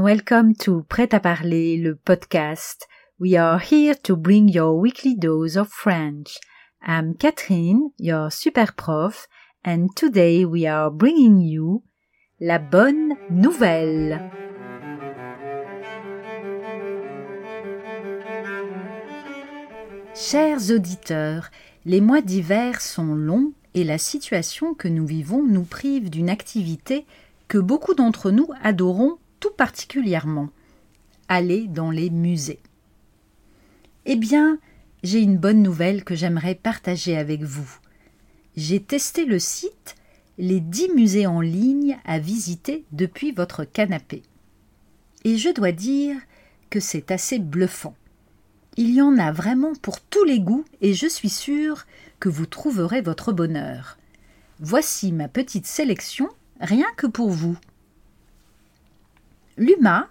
welcome to Prêt à parler, le podcast. We are here to bring your weekly dose of French. I'm Catherine, your super prof, and today we are bringing you la bonne nouvelle. Chers auditeurs, les mois d'hiver sont longs et la situation que nous vivons nous prive d'une activité que beaucoup d'entre nous adorons tout particulièrement aller dans les musées. Eh bien, j'ai une bonne nouvelle que j'aimerais partager avec vous. J'ai testé le site Les 10 musées en ligne à visiter depuis votre canapé. Et je dois dire que c'est assez bluffant. Il y en a vraiment pour tous les goûts et je suis sûre que vous trouverez votre bonheur. Voici ma petite sélection, rien que pour vous. L'UMA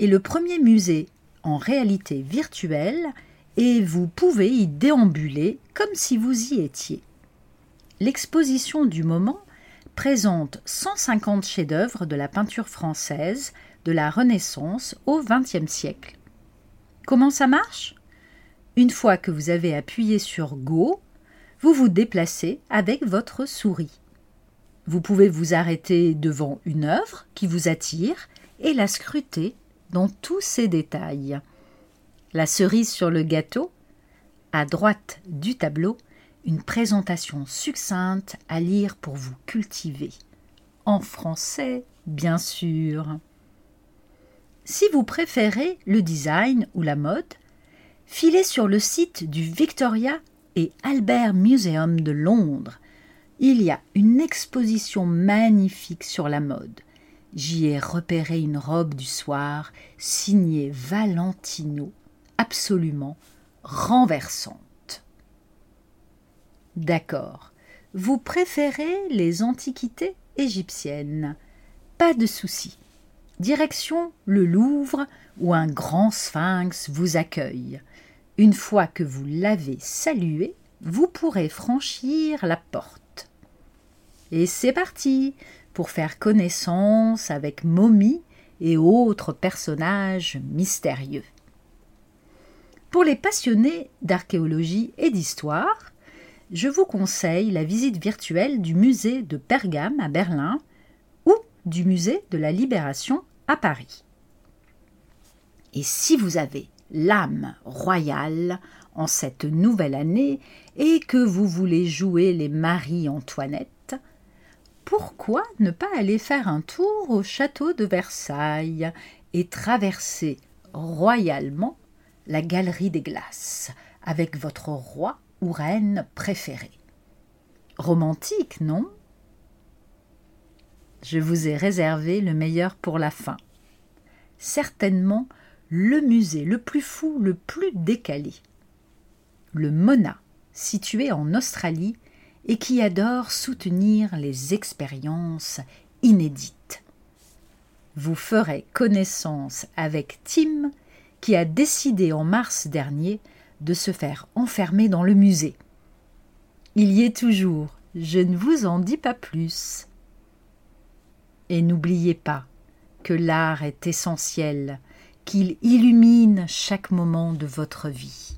est le premier musée en réalité virtuelle et vous pouvez y déambuler comme si vous y étiez. L'exposition du moment présente 150 chefs-d'œuvre de la peinture française de la Renaissance au XXe siècle. Comment ça marche? Une fois que vous avez appuyé sur Go, vous vous déplacez avec votre souris. Vous pouvez vous arrêter devant une œuvre qui vous attire et la scruter dans tous ses détails. La cerise sur le gâteau, à droite du tableau, une présentation succincte à lire pour vous cultiver. En français, bien sûr. Si vous préférez le design ou la mode, filez sur le site du Victoria et Albert Museum de Londres. Il y a une exposition magnifique sur la mode. J'y ai repéré une robe du soir signée Valentino, absolument renversante. D'accord. Vous préférez les antiquités égyptiennes. Pas de souci. Direction le Louvre où un grand sphinx vous accueille. Une fois que vous l'avez salué, vous pourrez franchir la porte. Et c'est parti faire connaissance avec momies et autres personnages mystérieux. Pour les passionnés d'archéologie et d'histoire, je vous conseille la visite virtuelle du musée de Pergame à Berlin ou du musée de la Libération à Paris. Et si vous avez l'âme royale en cette nouvelle année et que vous voulez jouer les Marie-Antoinette, pourquoi ne pas aller faire un tour au château de Versailles et traverser royalement la galerie des glaces avec votre roi ou reine préféré Romantique, non? Je vous ai réservé le meilleur pour la fin. Certainement le musée le plus fou, le plus décalé. Le Mona, situé en Australie, et qui adore soutenir les expériences inédites. Vous ferez connaissance avec Tim, qui a décidé en mars dernier de se faire enfermer dans le musée. Il y est toujours, je ne vous en dis pas plus. Et n'oubliez pas que l'art est essentiel, qu'il illumine chaque moment de votre vie.